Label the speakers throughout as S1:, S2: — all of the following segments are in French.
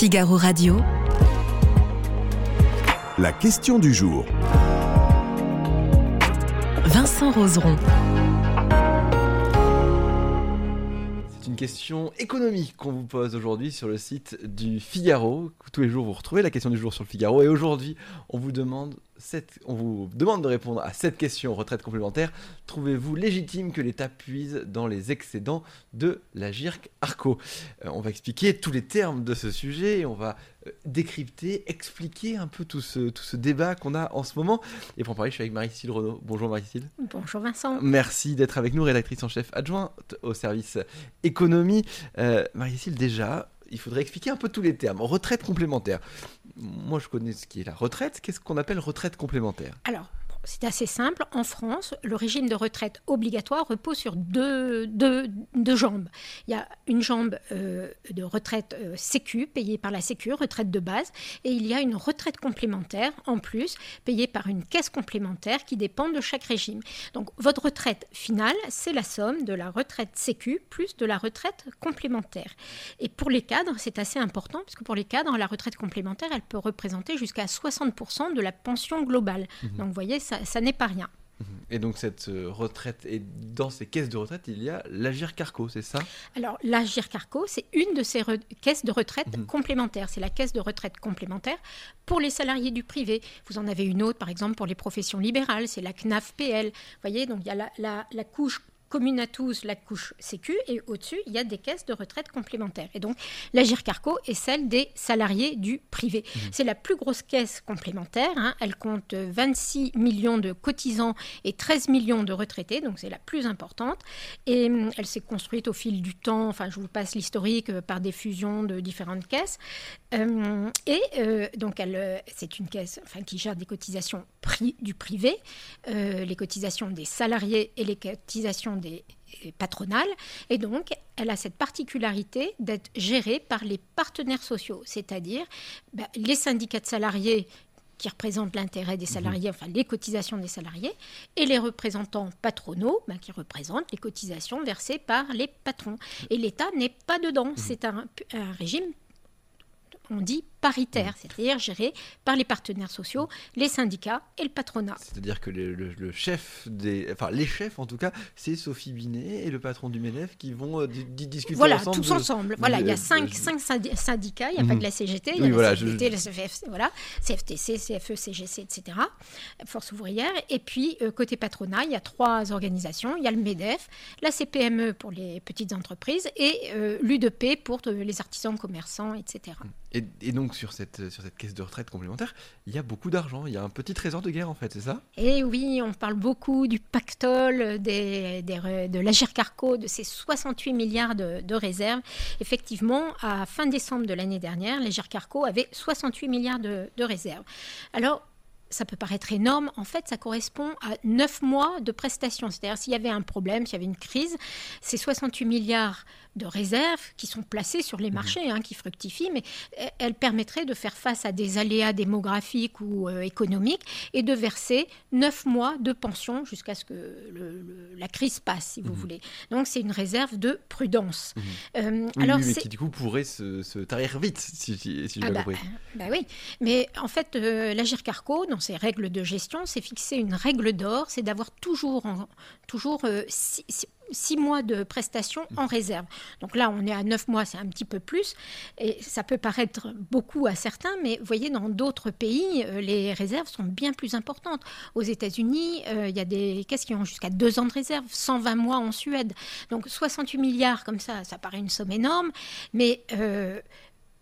S1: Figaro Radio.
S2: La question du jour.
S1: Vincent Roseron.
S3: C'est une question économique qu'on vous pose aujourd'hui sur le site du Figaro. Tous les jours, vous retrouvez la question du jour sur le Figaro. Et aujourd'hui, on vous demande cette- on vous demande de répondre à cette question retraite complémentaire. Trouvez-vous légitime que l'État puise dans les excédents de la GIRC Arco? Euh, On va expliquer tous les termes de ce sujet et on va euh, décrypter, expliquer un peu tout ce, tout ce débat qu'on a en ce moment. Et pour en parler, je suis avec Marie-Cyle Renaud. Bonjour Marie-Cyle.
S4: Bonjour Vincent.
S3: Merci d'être avec nous, rédactrice en chef adjointe au service économie. Euh, Marie-Cyle, déjà, il faudrait expliquer un peu tous les termes. Retraite complémentaire. Moi, je connais ce qui est la retraite. Qu'est-ce qu'on appelle retraite complémentaire?
S4: Alors, c'est assez simple. En France, le régime de retraite obligatoire repose sur deux, deux, deux jambes. Il y a une jambe euh, de retraite euh, sécu, payée par la sécu, retraite de base, et il y a une retraite complémentaire, en plus, payée par une caisse complémentaire qui dépend de chaque régime. Donc, votre retraite finale, c'est la somme de la retraite sécu plus de la retraite complémentaire. Et pour les cadres, c'est assez important, parce que pour les cadres, la retraite complémentaire, elle peut représenter jusqu'à 60% de la pension globale. Donc vous voyez, ça, ça n'est pas rien.
S3: Et donc, cette euh, retraite, et dans ces caisses de retraite, il y a l'Agir Carco, c'est ça?
S4: Alors la GIRCARCO, c'est une de ces caisses de retraite
S3: Mhm.
S4: complémentaires. C'est la caisse de retraite complémentaire pour les salariés du privé. Vous en avez une autre, par exemple, pour les professions libérales, c'est la CNAF-PL. Vous voyez, donc il y a la, la- la couche commune à tous, la couche sécu, et au-dessus, il y a des caisses de retraite complémentaires. Et donc, la GIRCARCO est celle des salariés du privé. C'est la plus grosse caisse complémentaire. hein. Elle compte 26 millions de cotisants et 13 millions de retraités, donc c'est la plus importante. Et hum, elle s'est construite au fil du temps, enfin je vous passe l'historique euh, par des fusions de différentes caisses. Euh, et euh, donc elle, euh, c'est une caisse enfin, qui gère des cotisations pri- du privé, euh, les cotisations des salariés et les cotisations des patronales. Et donc elle a cette particularité d'être gérée par les partenaires sociaux, c'est-à-dire bah, les syndicats de salariés qui représentent l'intérêt des salariés, enfin les cotisations des salariés, et les représentants patronaux ben, qui représentent les cotisations versées par les patrons. Et l'État n'est pas dedans. C'est un, un régime, on dit, paritaire, c'est-à-dire géré par les partenaires sociaux, les syndicats et le patronat.
S3: C'est-à-dire que le, le- le chef des. Enfin, les chefs, en tout cas, c'est Sophie Binet et le patron du MEDEF qui vont euh, di- di- discuter
S4: Voilà,
S3: ensemble.
S4: tous
S3: de-
S4: ensemble. Voilà, il y a
S3: de-
S4: cinq,
S3: de-
S4: cinq syndi- syndicats, il n'y a pas que la CGT, il y a
S3: Oui,
S4: la
S3: voilà, je-
S4: CGT, la CFC, voilà, CFTC, CFE, CGC, etc., Force ouvrière. Et puis, euh, côté patronat, il y a trois organisations. Il y a le MEDEF, la CPME pour les petites entreprises et euh, l'UDP pour euh, les artisans, commerçants, etc.
S3: Et, et donc, sur cette, sur cette caisse de retraite complémentaire, il y a beaucoup d'argent. Il y a un petit trésor de guerre, en fait, c'est ça?
S4: Et oui, on parle beaucoup du pactole, de l'Agirc-Arco, de ces 68 milliards de, de réserves. Effectivement, à fin décembre de l'année dernière, l'Agirc-Arco avait 68 milliards de, de réserves. Alors, ça peut paraître énorme. En fait, ça correspond à 9 mois de prestations. C'est-à-dire, s'il y avait un problème, s'il y avait une crise, ces 68 milliards de réserves qui sont placées sur les marchés, hein, qui fructifient, mais euh, elles permettraient de faire face à des aléas démographiques ou euh, économiques et de verser 9 mois de pension jusqu'à ce que le- le- la crise passe, si vous voulez. Donc, c'est une réserve de prudence. Euh,
S3: Oui,
S4: alors,
S3: oui, mais qui, du coup, pourrait se, se tarir vite, si, si, si j'ai
S4: ah bah,
S3: compris.
S4: bah oui, mais en fait, euh, l'Agir Carco, dans ses règles de gestion, c'est fixé une règle d'or, c'est d'avoir toujours, en- toujours euh, six, mois de prestations en réserve. Donc là, on est à neuf mois, c'est un petit peu plus, et ça peut paraître beaucoup à certains, mais vous voyez, dans d'autres pays, euh, les réserves sont bien plus importantes. Aux États-Unis, euh, il y a des caisses qui ont jusqu'à deux ans de réserve, 120 mois en Suède. Donc 68 milliards, comme ça, ça paraît une somme énorme, mais euh,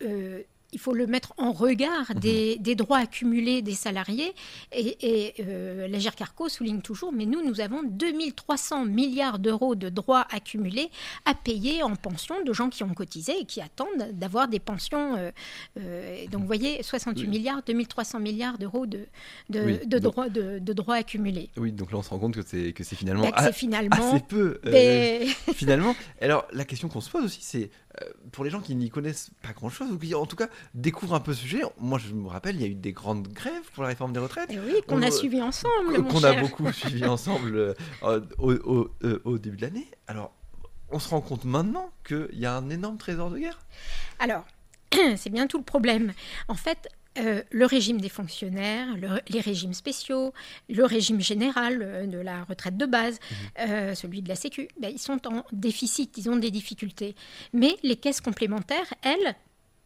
S4: euh, il faut le mettre en regard des, des droits accumulés des salariés. Et, et euh, l'Agir Carco souligne toujours, mais nous, nous avons 2300 milliards d'euros de droits accumulés à payer en pension de gens qui ont cotisé et qui attendent d'avoir des pensions. euh, euh, donc, vous voyez, 68
S3: Oui.
S4: milliards, 2300 milliards d'euros de, de,
S3: Oui,
S4: de
S3: donc-
S4: droits de, de droits accumulés.
S3: Oui, donc là, on se rend compte que c'est, que c'est finalement
S4: Bah, c'est finalement
S3: assez peu. euh, finalement. Alors, la question qu'on se pose aussi, c'est euh, pour les gens qui n'y connaissent pas grand-chose, ou qui en tout cas découvrent un peu ce sujet. Moi, je me rappelle, il y a eu des grandes grèves pour la réforme des retraites.
S4: Eh oui, qu'on
S3: On-
S4: a suivi ensemble,
S3: qu'on a beaucoup suivi ensemble euh, euh, au, au- euh, au début de l'année. Alors, on se rend compte maintenant qu'il y a un énorme trésor de guerre.
S4: Alors, c'est bien tout le problème. En fait, euh, le régime des fonctionnaires, les régimes spéciaux, le régime général euh, de la retraite de base, mmh. euh, celui de la Sécu, ben, ils sont en déficit, ils ont des difficultés. Mais les caisses complémentaires, elles,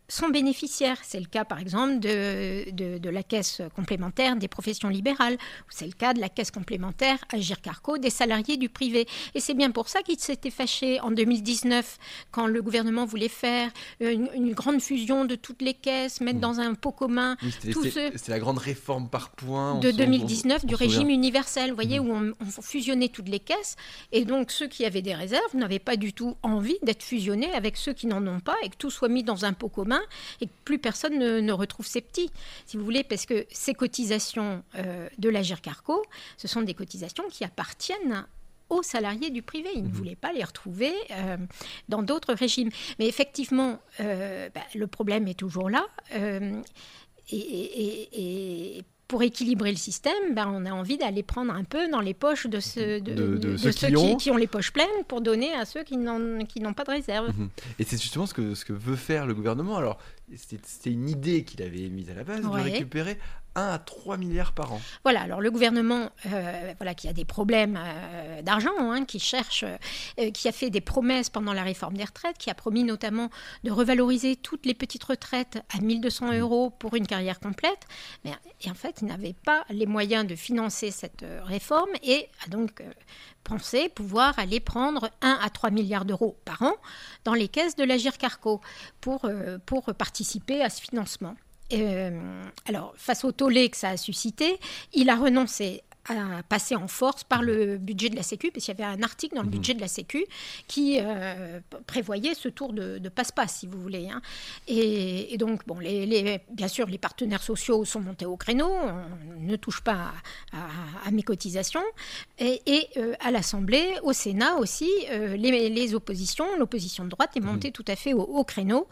S4: sont bénéficiaires. C'est le cas, par exemple, de, de, la caisse complémentaire des professions libérales, ou c'est le cas de la caisse complémentaire Agir Carco des salariés du privé. Et c'est bien pour ça qu'ils s'étaient fâchés en 2019, quand le gouvernement voulait faire une, grande fusion de toutes les caisses, mettre mmh. dans un pot commun.
S3: C'est la grande réforme par points.
S4: De 2019 du régime universel, vous voyez, mmh. où on, on, fusionnait toutes les caisses. Et donc, ceux qui avaient des réserves n'avaient pas du tout envie d'être fusionnés avec ceux qui n'en ont pas et que tout soit mis dans un pot commun et que plus personne ne, retrouve ses petits, si vous voulez, parce que ces cotisations euh, de l'Agir Carco, ce sont des cotisations qui appartiennent aux salariés du privé. Ils ne mhm. voulaient pas les retrouver euh, dans d'autres régimes. Mais effectivement, euh, bah, le problème est toujours là. et, pour équilibrer le système, ben, on a envie d'aller prendre un peu dans les poches de, ceux,
S3: ceux,
S4: qui, ont... les poches pleines pour donner à ceux qui n'ont pas de réserve. Mhm.
S3: Et c'est justement ce que, ce que veut faire le gouvernement. Alors, c'était une idée qu'il avait mise à la base de récupérer 1 à 3 milliards par an.
S4: Voilà, alors le gouvernement, euh, voilà, qui a des problèmes euh, d'argent, hein, qui cherche, euh, qui a fait des promesses pendant la réforme des retraites, qui a promis notamment de revaloriser toutes les petites retraites à 1200 mmh. euros pour une carrière complète. Mais, et en fait, il n'avait pas les moyens de financer cette réforme et a donc pensé pouvoir aller prendre 1 à 3 milliards d'euros par an dans les caisses de l'Agir Carco pour, pour participer à ce financement. Euh, alors, face au tollé que ça a suscité, il a renoncé à passer en force par le budget de la Sécu, parce qu'il y avait un article dans le mhm. budget de la Sécu qui euh, prévoyait ce tour de, passe-passe, si vous voulez. Hein. Et, donc, bon, les, bien sûr, les partenaires sociaux sont montés au créneau, on ne touche pas à, mes cotisations. Et, euh, à l'Assemblée, au Sénat aussi, les, oppositions, l'opposition de droite est montée mhm. tout à fait au créneau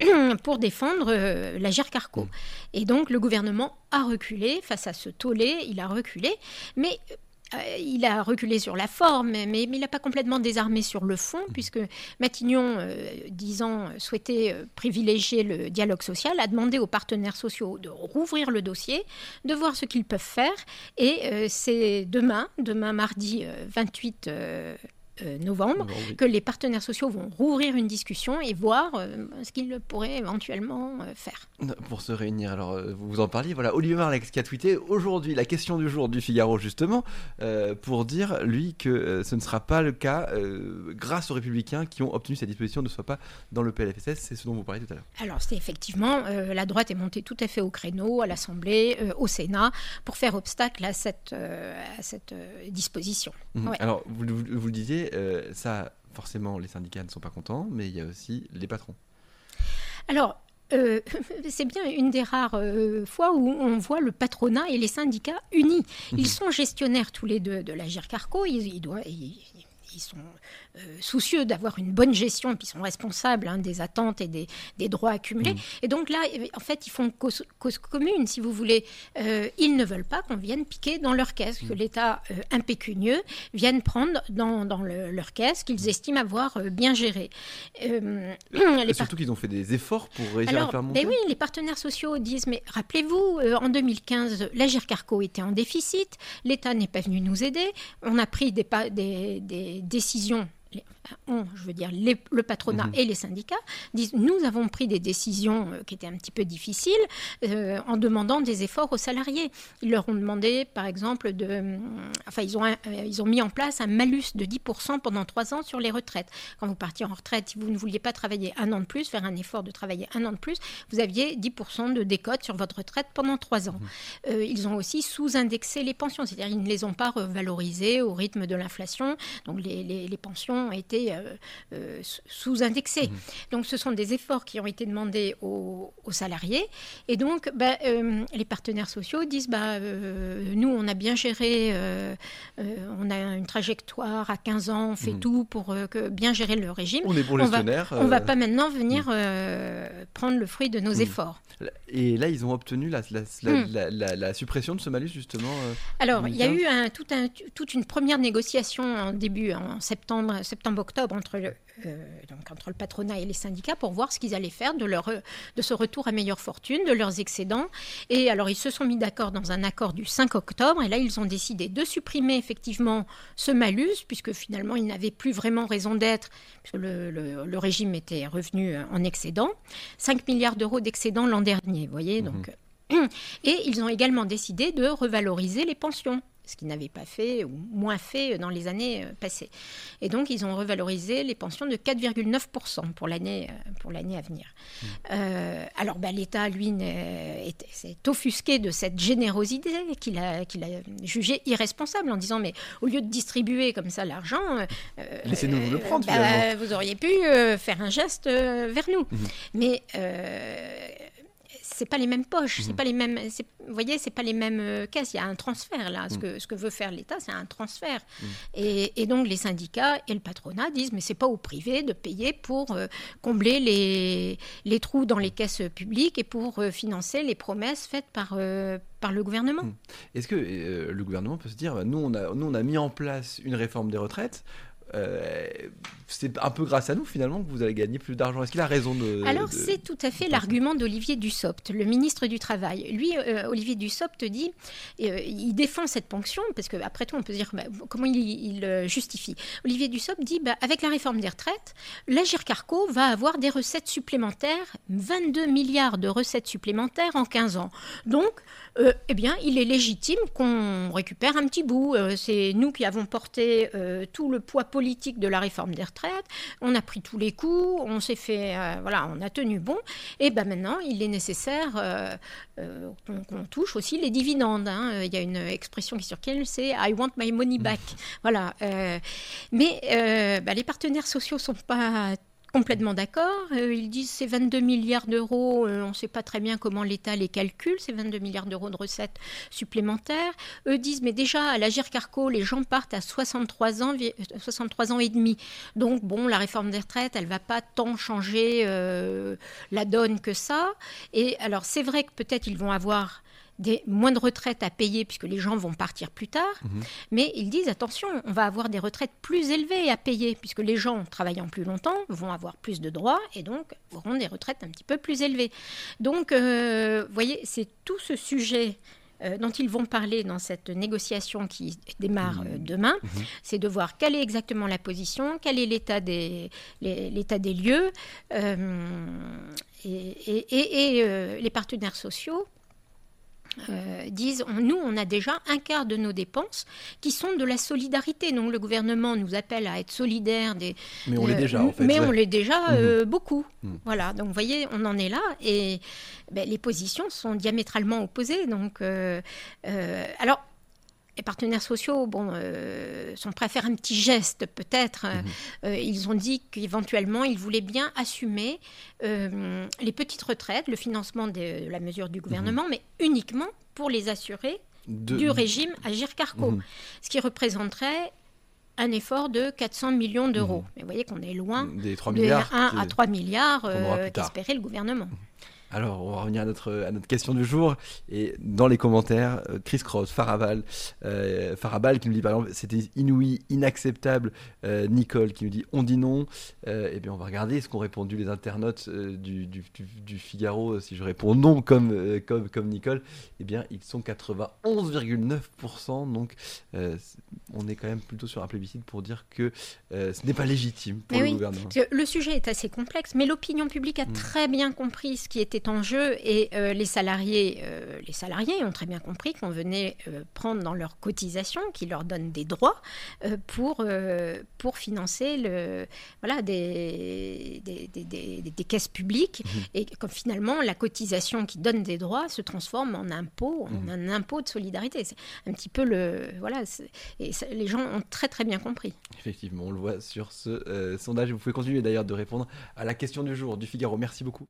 S4: pour défendre euh, la Carco. Mm. Et donc le gouvernement a reculé face à ce tollé, il a reculé, mais euh, il a reculé sur la forme, mais, il n'a pas complètement désarmé sur le fond, mm. puisque Matignon, euh, disant souhaiter privilégier le dialogue social, a demandé aux partenaires sociaux de rouvrir le dossier, de voir ce qu'ils peuvent faire. Et c'est demain, demain mardi 28 euh, novembre, que les partenaires sociaux vont rouvrir une discussion et voir euh, ce qu'ils pourraient éventuellement euh, faire.
S3: Pour se réunir, alors vous en parliez, voilà, Olivier Marlex qui a tweeté aujourd'hui la question du jour du Figaro justement, pour dire lui que ce ne sera pas le cas grâce aux républicains qui ont obtenu cette disposition ne soit pas dans le PLFSS, c'est ce dont vous parliez tout à l'heure.
S4: Alors c'est effectivement, la droite est montée tout à fait au créneau, à l'Assemblée, au Sénat, pour faire obstacle à cette, à cette disposition.
S3: Mmh. Alors vous, vous le disiez, euh, ça, forcément, les syndicats ne sont pas contents, mais il y a aussi les patrons.
S4: Alors, euh, c'est bien une des rares euh, fois où on voit le patronat et les syndicats unis. Ils mhm. sont gestionnaires tous les deux de la Carco. Ils, ils, doivent, ils sont euh, soucieux d'avoir une bonne gestion et puis sont responsables hein, des attentes et des, droits accumulés. Mmh. Et donc là, en fait, ils font cause, commune, si vous voulez. Euh, ils ne veulent pas qu'on vienne piquer dans leur caisse, que mmh. l'État euh, impécunieux vienne prendre dans, leur caisse qu'ils mmh. estiment avoir bien géré.
S3: surtout qu'ils ont fait des efforts pour réussir à faire monter.
S4: Ben oui, les partenaires sociaux disent, mais rappelez-vous, en 2015, la Carco était en déficit, l'État n'est pas venu nous aider, on a pris des, des, des décisions je veux dire le patronat mhm. et les syndicats, disent nous avons pris des décisions euh, qui étaient un petit peu difficiles euh, en demandant des efforts aux salariés. Ils leur ont demandé, par exemple, de, euh, enfin ils ont, ils ont mis en place un malus de 10% pendant trois ans sur les retraites. Quand vous partiez en retraite, si vous ne vouliez pas travailler un an de plus, faire un effort de travailler un an de plus, vous aviez 10% de décote sur votre retraite pendant trois ans. Mhm. ils ont aussi sous-indexé les pensions, c'est-à-dire ils ne les ont pas revalorisées au rythme de l'inflation. Donc les, les, les pensions ont été euh, euh, sous-indexés. Mmh. Donc ce sont des efforts qui ont été demandés aux, salariés. Et donc bah, euh, les partenaires sociaux disent, bah, nous on a bien géré, on a une trajectoire à 15 ans, on fait mmh. tout pour que, bien gérer le régime.
S3: On est pour
S4: on ne va pas maintenant venir mmh. prendre le fruit de nos efforts.
S3: Et là, ils ont obtenu la, la, suppression de ce malus, justement
S4: Alors, il y a eu un, tout un, toute une première négociation en début, en septembre, septembre octobre entre le, donc entre le patronat et les syndicats pour voir ce qu'ils allaient faire de, leur, de ce retour à meilleure fortune, de leurs excédents. Et alors, ils se sont mis d'accord dans un accord du 5 octobre. Et là, ils ont décidé de supprimer effectivement ce malus, puisque finalement, ils n'avaient plus vraiment raison d'être, puisque le, le, régime était revenu en excédent. 5 milliards d'euros d'excédent l'an dernier, vous voyez. Mhm. Donc, et ils ont également décidé de revaloriser les pensions ce qu'ils n'avaient pas fait ou moins fait dans les années euh, passées. Et donc, ils ont revalorisé les pensions de 4,9% pour l'année euh, pour l'année à venir. Mmh. Euh, alors, ben, l'État, lui, s'est offusqué de cette générosité qu'il a, qu'il a jugée irresponsable en disant, mais au lieu de distribuer comme ça l'argent,
S3: laissez-nous le prendre.
S4: Bah, vous auriez pu faire un geste vers nous. Mmh. Mais c'est pas les mêmes poches, c'est mhm. pas les mêmes. Vous voyez, c'est pas les mêmes euh, caisses. Il y a un transfert là. Ce mhm. que ce que veut faire l'État, c'est un transfert. Mhm. Et, donc les syndicats et le patronat disent mais c'est pas au privé de payer pour euh, combler les les trous dans les caisses publiques et pour euh, financer les promesses faites par par le gouvernement.
S3: Est-ce que le gouvernement peut se dire, nous on a nous on a mis en place une réforme des retraites. Euh, c'est un peu grâce à nous finalement que vous allez gagner plus d'argent. Est-ce qu'il a raison de...
S4: Alors c'est tout à fait l'argument d'Olivier Dussopt, le ministre du Travail. Lui, euh, Olivier Dussopt dit, euh, il défend cette ponction, parce qu'après tout on peut dire bah, comment il, justifie. Olivier Dussopt dit, bah, avec la réforme des retraites, l'Agir Carco va avoir des recettes supplémentaires, 22 milliards de recettes supplémentaires en 15 ans. Donc, eh bien, il est légitime qu'on récupère un petit bout. c'est nous qui avons porté tout le poids politique de la réforme des retraites. On a pris tous les coups, on s'est fait, euh, voilà, on a tenu bon. Et ben maintenant, il est nécessaire euh, euh, qu'on touche aussi les dividendes. Hein. Il y a une expression qui circule, c'est I want my money back. Voilà. mais ben, les partenaires sociaux sont pas complètement d'accord. Euh, ils disent ces 22 milliards d'euros, euh, on ne sait pas très bien comment l'État les calcule, ces 22 milliards d'euros de recettes supplémentaires. Eux disent, mais déjà, à la Carco, les gens partent à 63 ans, 63 ans et demi. Donc, bon, la réforme des retraites, elle ne va pas tant changer euh, la donne que ça. Et alors, c'est vrai que peut-être ils vont avoir des moins de retraites à payer puisque les gens vont partir plus tard. Mhm. Mais ils disent attention, on va avoir des retraites plus élevées à payer puisque les gens travaillant plus longtemps vont avoir plus de droits et donc auront des retraites un petit peu plus élevées. Donc, euh, vous voyez, c'est tout ce sujet. Euh, dont ils vont parler dans cette négociation qui démarre euh, demain, mhm. c'est de voir quelle est exactement la position, quel est l'état des, l'état des lieux, et, et les partenaires sociaux euh, disent nous, on a déjà un quart de nos dépenses qui sont de la solidarité. Donc le gouvernement nous appelle à être solidaires. Des,
S3: mais on l'est déjà, en fait.
S4: Mais on l'est déjà euh, mhm. beaucoup. Mhm. Voilà, donc vous voyez, on en est là. Et ben, les positions sont diamétralement opposées. Donc, euh, alors, les partenaires sociaux bon, euh, sont prêts à faire un petit geste, peut-être. Mhm. Euh, ils ont dit qu'éventuellement, ils voulaient bien assumer euh, les petites retraites, le financement de la mesure du gouvernement, mhm. mais uniquement pour les assurer du régime Agir Carco, mhm. ce qui représenterait un effort de 400 millions d'euros. Mais vous voyez qu'on est loin
S3: des 3 milliards
S4: 1 à 3 milliards qu'espérait le gouvernement.
S3: Alors, on va revenir à notre, à notre question du jour. Et dans les commentaires, euh, Chris Cross, Farabal, euh, Farabal qui nous dit par exemple c'était inouï, inacceptable. Euh, Nicole qui nous dit on dit non. eh bien, on va regarder ce qu'ont répondu les internautes du, du, du, Figaro. Si je réponds non comme, comme, comme Nicole, eh bien, ils sont 91,9%. Donc, on est quand même plutôt sur un plébiscite pour dire que ce n'est pas légitime pour le gouvernement.
S4: Le sujet est assez complexe, mais l'opinion publique a mm. très bien compris ce qui était en jeu et euh, les salariés, euh, les salariés ont très bien compris qu'on venait euh, prendre dans leur cotisation, qui leur donne des droits pour pour financer le voilà des des, des, des, caisses publiques mmh. et comme finalement la cotisation qui donne des droits se transforme en impôt, en mmh. un impôt de solidarité. C'est un petit peu le voilà et les gens ont très très bien compris.
S3: Effectivement, on le voit sur ce sondage. Vous pouvez continuer d'ailleurs de répondre à la question du jour du Figaro. Merci beaucoup.